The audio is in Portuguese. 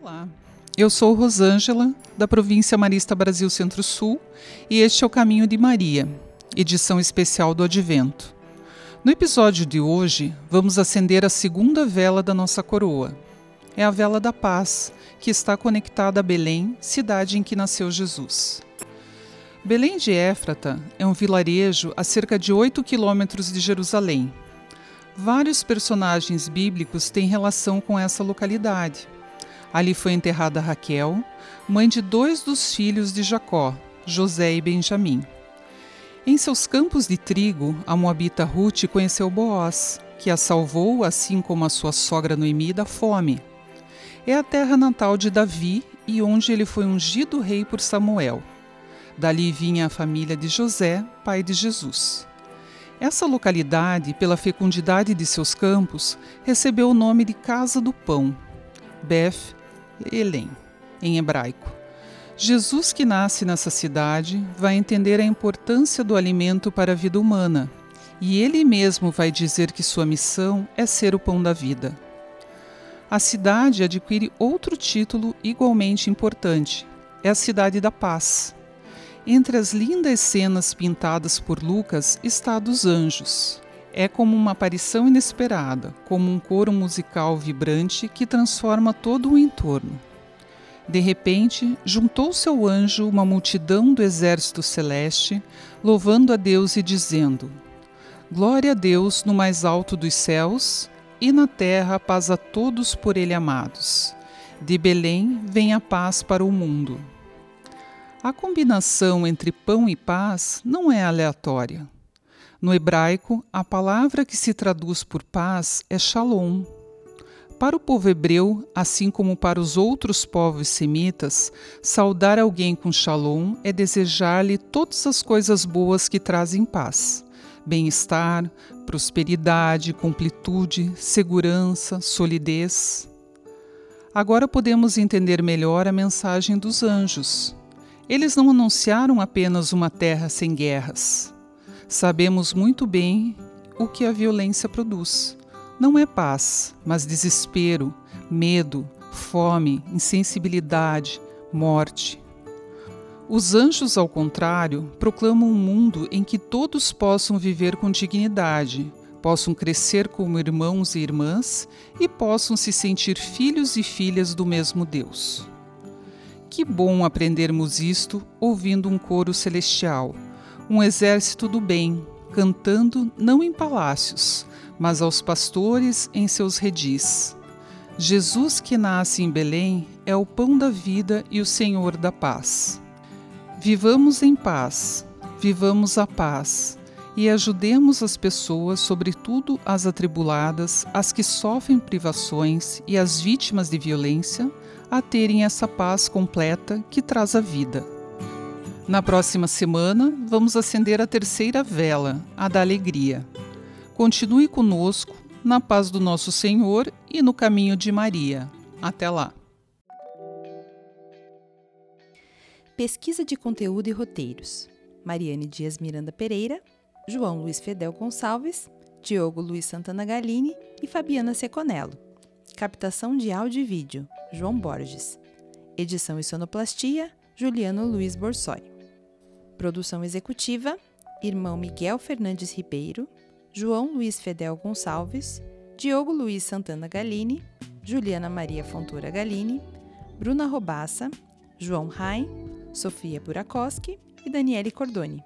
Olá, eu sou Rosângela, da província Marista Brasil Centro-Sul, e este é o Caminho de Maria, edição especial do Advento. No episódio de hoje, vamos acender a segunda vela da nossa coroa. É a vela da paz, que está conectada a Belém, cidade em que nasceu Jesus. Belém de Éfrata é um vilarejo a cerca de 8 quilômetros de Jerusalém. Vários personagens bíblicos têm relação com essa localidade. Ali foi enterrada Raquel, mãe de dois dos filhos de Jacó, José e Benjamim. Em seus campos de trigo, a moabita Ruth conheceu Boaz, que a salvou, assim como a sua sogra Noemi, da fome. É a terra natal de Davi e onde ele foi ungido rei por Samuel. Dali vinha a família de José, pai de Jesus. Essa localidade, pela fecundidade de seus campos, recebeu o nome de Casa do Pão, Beth Elém, em hebraico. Jesus, que nasce nessa cidade, vai entender a importância do alimento para a vida humana, e ele mesmo vai dizer que sua missão é ser o pão da vida. A cidade adquire outro título igualmente importante: é a Cidade da Paz. Entre as lindas cenas pintadas por Lucas está a dos anjos. É como uma aparição inesperada, como um coro musical vibrante que transforma todo o entorno. De repente, juntou-se ao anjo uma multidão do exército celeste, louvando a Deus e dizendo: Glória a Deus no mais alto dos céus, e na terra paz a todos por ele amados. De Belém vem a paz para o mundo. A combinação entre pão e paz não é aleatória. No hebraico, a palavra que se traduz por paz é shalom. Para o povo hebreu, assim como para os outros povos semitas, saudar alguém com shalom é desejar-lhe todas as coisas boas que trazem paz: bem-estar, prosperidade, completude, segurança, solidez. Agora podemos entender melhor a mensagem dos anjos. Eles não anunciaram apenas uma terra sem guerras Sabemos muito bem o que a violência produz. Não é paz, mas desespero, medo, fome, insensibilidade, morte. Os anjos, ao contrário, proclamam um mundo em que todos possam viver com dignidade, possam crescer como irmãos e irmãs e possam se sentir filhos e filhas do mesmo Deus. Que bom aprendermos isto ouvindo um coro celestial um exército do bem, cantando não em palácios, mas aos pastores em seus redis. Jesus que nasce em Belém é o pão da vida e o Senhor da paz. Vivamos em paz, vivamos a paz e ajudemos as pessoas, sobretudo as atribuladas, as que sofrem privações e as vítimas de violência, a terem essa paz completa que traz a vida. Na próxima semana, vamos acender a terceira vela, a da alegria. Continue conosco, na paz do nosso Senhor e no caminho de Maria. Até lá! Pesquisa de conteúdo e roteiros: Mariane Dias Miranda Pereira, João Luiz Fedel Gonçalves, Diogo Luiz Santana Galini e Fabiana Seconello. Captação de áudio e vídeo: João Borges. Edição e sonoplastia: Juliano Luiz Borsoi. Produção executiva: Irmão Miguel Fernandes Ribeiro, João Luiz Fedel Gonçalves, Diogo Luiz Santana Galini, Juliana Maria Fontoura Galini, Bruna Robassa, João Rain, Sofia Burakoski e Daniele Cordoni.